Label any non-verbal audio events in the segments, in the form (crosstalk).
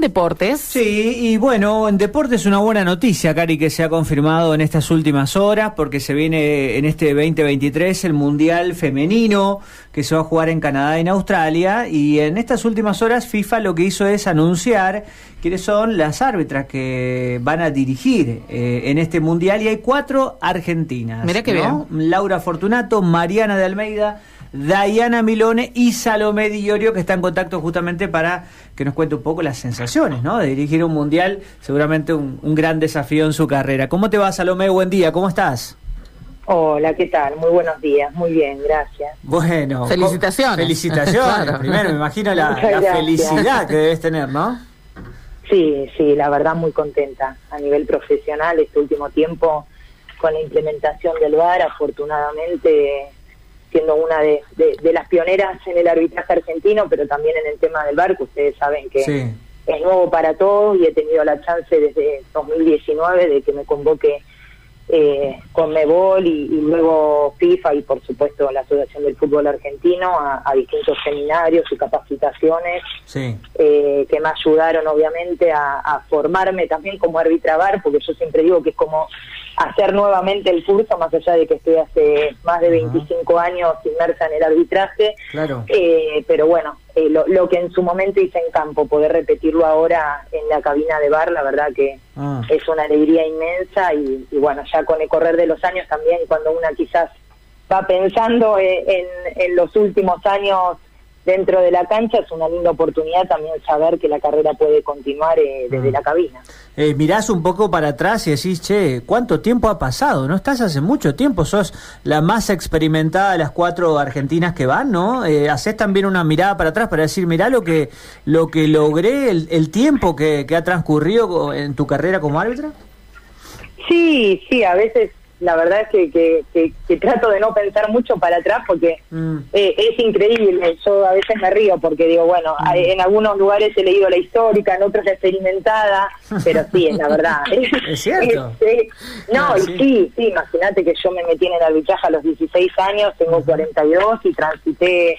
deportes. Sí, y bueno, en deportes una buena noticia, Cari, que se ha confirmado en estas últimas horas, porque se viene en este 2023 el Mundial Femenino, que se va a jugar en Canadá y en Australia, y en estas últimas horas FIFA lo que hizo es anunciar quiénes son las árbitras que van a dirigir eh, en este Mundial, y hay cuatro argentinas. Mira que ¿no? Laura Fortunato, Mariana de Almeida, Diana Milone y Salomé Di Iorio, que está en contacto justamente para que nos cuente un poco las sensaciones, ¿no? De dirigir un mundial, seguramente un, un gran desafío en su carrera. ¿Cómo te va, Salomé? Buen día, ¿cómo estás? Hola, ¿qué tal? Muy buenos días, muy bien, gracias. Bueno, Felicitaciones. Felicitaciones, (laughs) Claro. primero, me imagino la, la felicidad que debes tener, ¿no? Sí, sí, la verdad muy contenta a nivel profesional este último tiempo con la implementación del VAR, afortunadamente siendo una de, de- de las pioneras en el arbitraje argentino, pero también en el tema del que ustedes saben que Sí. es nuevo para todos y he tenido la chance desde 2019 de que me convoque eh, con Mebol y, y luego FIFA y por supuesto la Asociación del Fútbol Argentino a, a distintos seminarios y capacitaciones Sí. eh, que me ayudaron obviamente a, a formarme también como árbitra VAR, porque yo siempre digo que es como hacer nuevamente el curso, más allá de que estoy hace más de Ajá. 25 años inmersa en el arbitraje, Claro. eh, pero bueno, eh, lo, lo que en su momento hice en campo, poder repetirlo ahora en la cabina de bar, la verdad que Ah. es una alegría inmensa y, y bueno, ya con el correr de los años también, cuando una quizás va pensando eh, en, en los últimos años dentro de la cancha, es una linda oportunidad también saber que la carrera puede continuar eh, desde Mm. la cabina. Eh, mirás un poco para atrás y decís, che, ¿cuánto tiempo ha pasado? ¿No estás hace mucho tiempo? Sos la más experimentada de las cuatro argentinas que van, ¿no? Eh, ¿Haces también una mirada para atrás para decir, mirá lo que, lo que logré, el, el tiempo que, que ha transcurrido en tu carrera como árbitra? Sí, sí, a veces la verdad es que, que, que- que trato de no pensar mucho para atrás porque Mm. eh, es increíble. Yo a veces me río porque digo, bueno, Mm. en algunos lugares he leído la histórica, en otros la experimentada, (laughs) pero sí, es la verdad. (laughs) Es (laughs) cierto. Este, no, Ah, y sí. sí, sí, imagínate que yo me metí en el arbitraje a los 16 años, tengo 42 y transité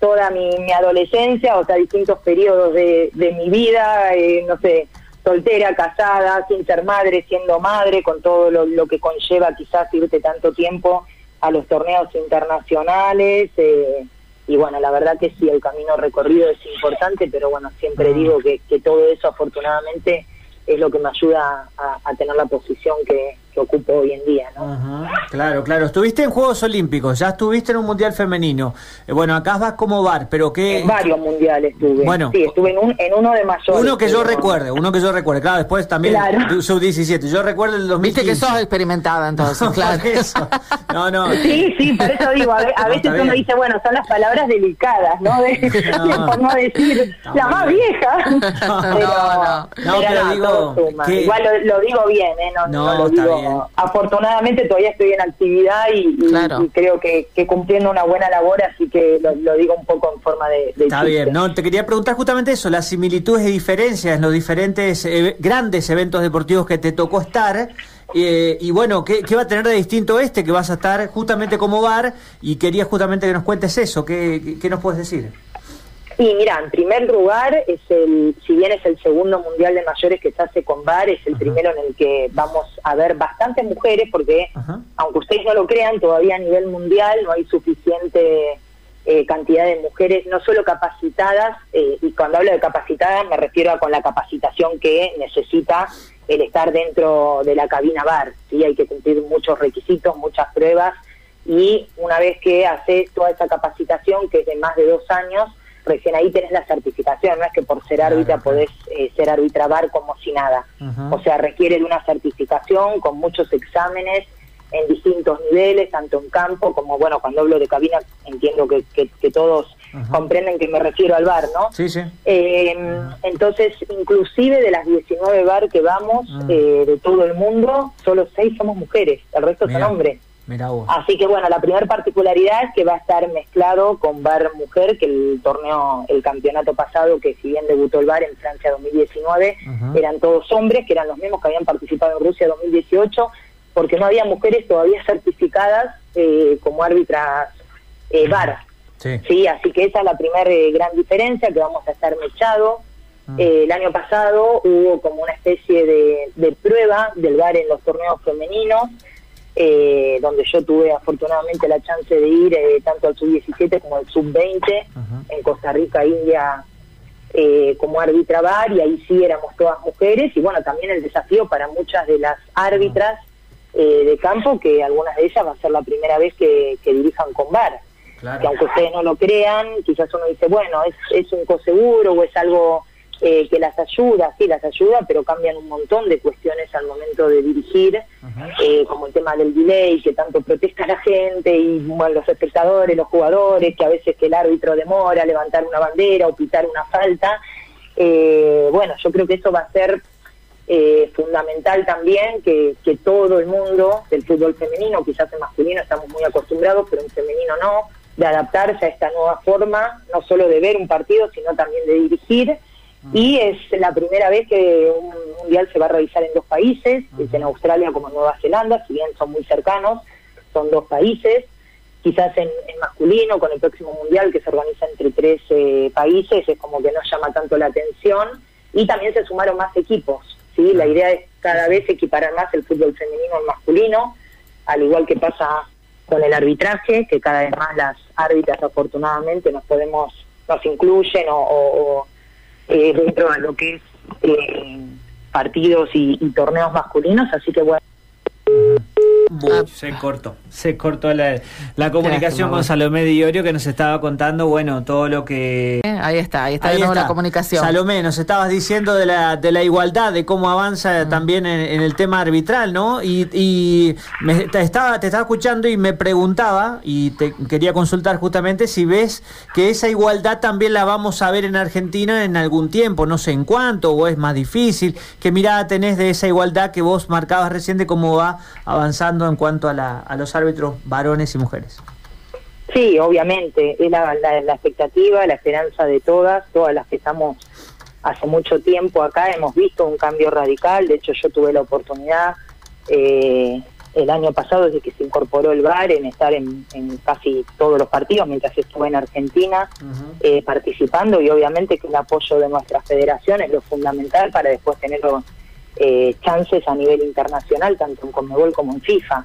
toda mi, mi adolescencia, o sea, distintos periodos de, de mi vida, eh, no sé, soltera, casada, sin ser madre, siendo madre, con todo lo, lo que conlleva quizás irte tanto tiempo a los torneos internacionales. eh, y bueno, la verdad que sí, el camino recorrido es importante, pero bueno, siempre Ah. digo que, que todo eso afortunadamente es lo que me ayuda a, a tener la posición que, que ocupo hoy en día, ¿no? Ajá, Claro, claro. Estuviste en Juegos Olímpicos, ya estuviste en un Mundial Femenino. Eh, bueno, acá vas como bar, pero ¿qué...? En varios mundiales estuve. Bueno. sí, estuve en, un, en uno de mayores. Uno que yo recuerde, uno que yo recuerde. Claro, después también Claro. sub-17. Yo recuerdo el 2015. Viste que sos experimentada entonces, (laughs) claro. eso. No, no. Sí, sí, por eso digo, a, ve- a No, veces uno bien. dice, bueno, son las palabras delicadas, ¿no? De- No. (laughs) por no decir Está la más vieja. (laughs) No, pero, no. No, pero digo que- Igual lo, lo digo bien, ¿eh? No, No, no lo está digo. Afortunadamente todavía estoy en actividad y, y- Claro. y creo que, que cumpliendo una buena labor, así que lo, lo digo un poco en forma de, de Está chiste. bien, no, te quería preguntar justamente eso, las similitudes y diferencias en los diferentes eh, grandes eventos deportivos que te tocó estar. eh, y bueno, ¿qué, qué va a tener de distinto este que vas a estar justamente como bar? Y quería justamente que nos cuentes eso, ¿qué, qué, qué nos puedes decir? Y mira, en primer lugar, es el, si bien es el segundo mundial de mayores que se hace con VAR, es el Ajá. primero en el que vamos a ver bastantes mujeres, porque Ajá. aunque ustedes no lo crean, todavía a nivel mundial no hay suficiente eh, cantidad de mujeres, no solo capacitadas, eh, y cuando hablo de capacitadas me refiero a con la capacitación que necesita el estar dentro de la cabina VAR. ¿sí? Hay que cumplir muchos requisitos, muchas pruebas, y una vez que haces toda esa capacitación, que es de más de dos años, recién ahí tenés la certificación, no es que por ser árbitra claro. podés eh, ser árbitra VAR como si nada. O sea, requiere de una certificación con muchos exámenes en distintos niveles, tanto en campo como, bueno, cuando hablo de cabina entiendo que, que, que todos comprenden que me refiero al bar, ¿no? Sí, sí. Eh, entonces, inclusive de las 19 bar que vamos, eh, de todo el mundo, solo 6 somos mujeres, el resto son hombres. Vos. Así que bueno, la primera particularidad es que va a estar mezclado con bar mujer, que el torneo, el campeonato pasado, que si bien debutó el bar en Francia 2019, Ajá. eran todos hombres, que eran los mismos que habían participado en Rusia 2018, porque no había mujeres todavía certificadas eh, como árbitras eh, bar. Sí. Sí, así que esa es la primera eh, gran diferencia, que vamos a estar mechados. Ah. Eh, el año pasado hubo como una especie de, de prueba del VAR en los torneos femeninos, eh, donde yo tuve afortunadamente la chance de ir eh, tanto al sub-17 como al sub-20 en Costa Rica, India, eh, como árbitra VAR, y ahí sí éramos todas mujeres, y bueno, también el desafío para muchas de las árbitras de campo, que algunas de ellas va a ser la primera vez que, dirijan con VAR. Que aunque ustedes no lo crean, quizás uno dice, bueno, es, es un coseguro o es algo eh, que las ayuda, sí las ayuda, pero cambian un montón de cuestiones al momento de dirigir, eh, como el tema del delay, que tanto protesta la gente y los espectadores, los jugadores, que a veces que el árbitro demora levantar una bandera o pitar una falta. Eh, bueno, yo creo que eso va a ser fundamental también que, que todo el mundo del fútbol femenino, quizás en masculino estamos muy acostumbrados, pero en femenino no, de adaptarse a esta nueva forma, no solo de ver un partido, sino también de dirigir y es la primera vez que un mundial se va a realizar en dos países, es en Australia como en Nueva Zelanda, si bien son muy cercanos, son dos países. Quizás en, masculino, con el próximo mundial que se organiza entre tres eh, países, es como que no llama tanto la atención. Y también se sumaron más equipos. ¿sí? La idea es cada vez equiparar más el fútbol femenino al masculino, al igual que pasa con el arbitraje, que cada vez más las árbitras afortunadamente nos podemos, nos incluyen o eh, dentro de lo que es eh, partidos y, y, torneos masculinos, así que bueno. Ah. se cortó, se cortó la, la comunicación con Salomé Diorio que nos estaba contando, bueno, todo lo que... Eh, ahí está, ahí está la comunicación. Salomé, nos estabas diciendo de la, de la igualdad, de cómo avanza mm. también en, el tema arbitral, ¿no? Y, y me, te, estaba, te estaba escuchando y me preguntaba, y te quería consultar justamente si ves que esa igualdad también la vamos a ver en Argentina en algún tiempo, no sé en cuánto, o es más difícil, qué mirada tenés de esa igualdad que vos marcabas recién de cómo va avanzando en cuanto a, la, a los árbitros varones y mujeres. Sí, obviamente, es la, la, expectativa, la esperanza de todas, todas las que estamos hace mucho tiempo acá, hemos visto un cambio radical, de hecho yo tuve la oportunidad eh, el año pasado desde que se incorporó el VAR en estar en, casi todos los partidos mientras estuve en Argentina eh, participando. Y obviamente que el apoyo de nuestra federación es lo fundamental para después tener eh, chances a nivel internacional, tanto en Conmebol como en FIFA.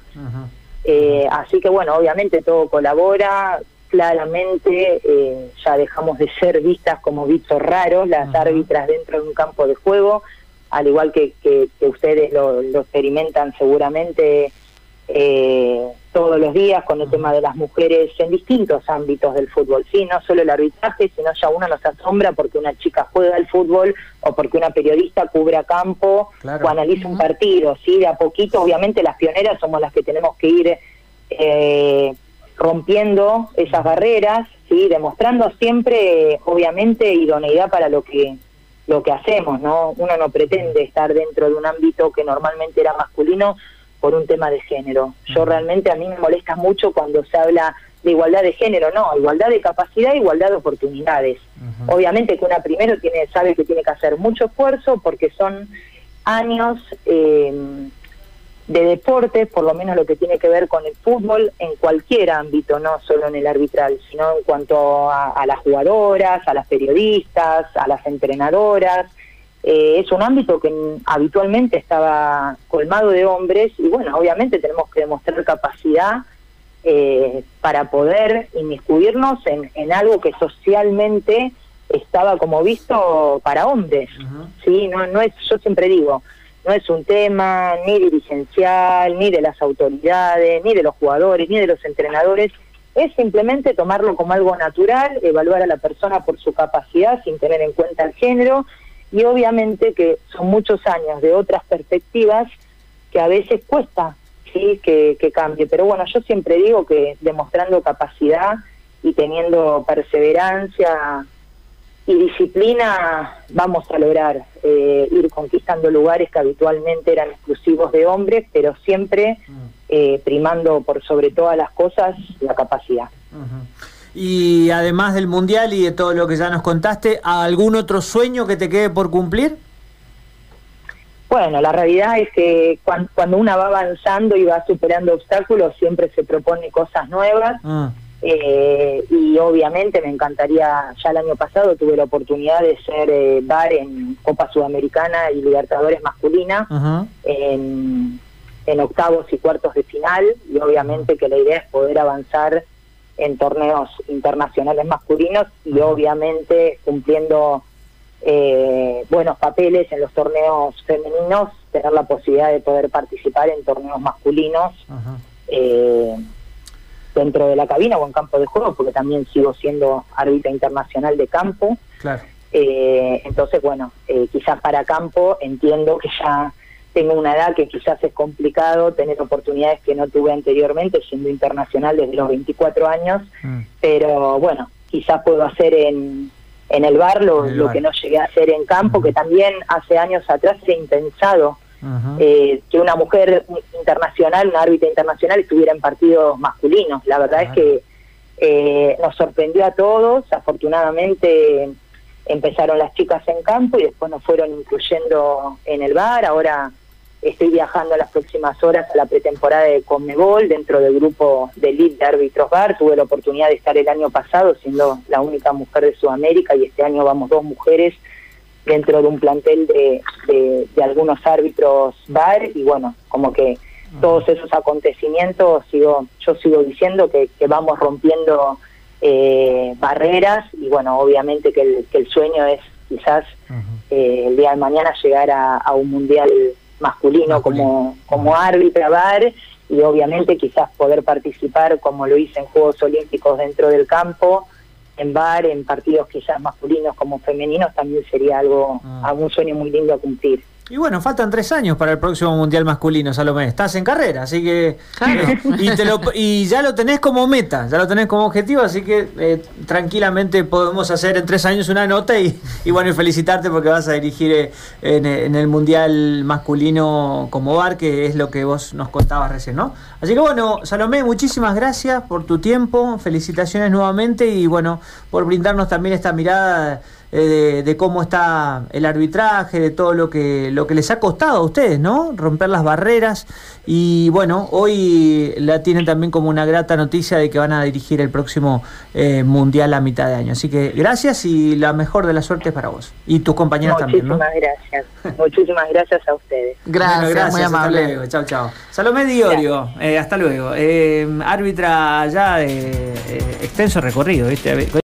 Eh, así que bueno, obviamente todo colabora, claramente eh, ya dejamos de ser vistas como bichos raros las árbitras dentro de un campo de juego, al igual que, que, ustedes lo, lo, experimentan seguramente eh, todos los días con el tema de las mujeres en distintos ámbitos del fútbol, sí, no solo el arbitraje, sino ya uno nos asombra porque una chica juega al fútbol o porque una periodista cubre a campo o analiza un partido, sí, de a poquito, obviamente las pioneras somos las que tenemos que ir eh, rompiendo esas barreras, sí, demostrando siempre, obviamente, idoneidad para lo que lo que hacemos, ¿no? Uno no pretende estar dentro de un ámbito que normalmente era masculino por un tema de género. Yo realmente a mí me molesta mucho cuando se habla de igualdad de género, no, igualdad de capacidad, igualdad de oportunidades. Obviamente que una primero tiene sabe que tiene que hacer mucho esfuerzo porque son años eh, de deporte, por lo menos lo que tiene que ver con el fútbol en cualquier ámbito, no solo en el arbitral, sino en cuanto a las jugadoras, a las periodistas, a las entrenadoras, eh, es un ámbito que habitualmente estaba colmado de hombres y bueno, obviamente tenemos que demostrar capacidad eh, para poder inmiscuirnos en, algo que socialmente estaba como visto para hombres, ¿sí? No, no es, yo siempre digo, no es un tema ni dirigencial, ni de las autoridades, ni de los jugadores, ni de los entrenadores, es simplemente tomarlo como algo natural, evaluar a la persona por su capacidad sin tener en cuenta el género y obviamente que son muchos años de otras perspectivas que a veces cuesta sí que, cambie. Pero bueno yo siempre digo que demostrando capacidad y teniendo perseverancia y disciplina vamos a lograr eh, ir conquistando lugares que habitualmente eran exclusivos de hombres pero siempre mm. eh, primando por sobre todas las cosas la capacidad y además del Mundial y de todo lo que ya nos contaste, ¿algún otro sueño que te quede por cumplir? Bueno, la realidad es que cuando, una va avanzando y va superando obstáculos, siempre se propone cosas nuevas. Ah. Eh, y obviamente me encantaría, ya el año pasado tuve la oportunidad de ser eh, bar en Copa Sudamericana y Libertadores masculina, en, en octavos y cuartos de final, y obviamente que la idea es poder avanzar en torneos internacionales masculinos y obviamente cumpliendo eh, buenos papeles en los torneos femeninos, tener la posibilidad de poder participar en torneos masculinos eh, dentro de la cabina o en campo de juego, porque también sigo siendo árbitra internacional de campo. Eh, entonces, bueno, quizás para campo entiendo que ya tengo una edad que quizás es complicado tener oportunidades que no tuve anteriormente, siendo internacional desde los 24 años, mm. pero bueno, quizás puedo hacer en en el bar lo, que no llegué a hacer en campo, que también hace años atrás se intensado eh, que una mujer internacional, una árbitra internacional, estuviera en partidos masculinos. La verdad es que eh, nos sorprendió a todos, afortunadamente empezaron las chicas en campo y después nos fueron incluyendo en el bar, ahora Estoy viajando las próximas horas a la pretemporada de Conmebol dentro del grupo de elite de árbitros bar. Tuve la oportunidad de estar el año pasado siendo la única mujer de Sudamérica y este año vamos dos mujeres dentro de un plantel de, de, algunos árbitros bar y bueno, como que todos esos acontecimientos sigo yo sigo diciendo que, vamos rompiendo eh, barreras y bueno, obviamente que el, que el sueño es quizás eh, el día de mañana llegar a, a un mundial masculino, como, como árbitra bar y obviamente quizás poder participar como lo hice en Juegos Olímpicos dentro del campo, en bar, en partidos quizás masculinos como femeninos, también sería algo, ah. algún sueño muy lindo a cumplir. Y bueno, faltan tres años para el próximo Mundial Masculino, Salomé. Estás en carrera, así que... Eh, y, te lo, y ya lo tenés como meta, ya lo tenés como objetivo, así que eh, tranquilamente podemos hacer en tres años una nota y, y bueno, y felicitarte porque vas a dirigir eh, en, el Mundial Masculino como bar, que es lo que vos nos contabas recién, ¿no? Así que bueno, Salomé, muchísimas gracias por tu tiempo, felicitaciones nuevamente y bueno, por brindarnos también esta mirada eh, de, cómo está el arbitraje, de todo lo que, lo que les ha costado a ustedes, ¿no? Romper las barreras. Y bueno, hoy la tienen también como una grata noticia de que van a dirigir el próximo eh, Mundial a mitad de año. Así que gracias y la mejor de las suertes para vos. Y tus compañeras también, ¿no? Muchísimas gracias. Muchísimas gracias a ustedes. Gracias, gracias muy amable. Hasta luego. Chao, chao. Salomé Diorio, eh, hasta luego. árbitra ya de extenso recorrido, ¿viste?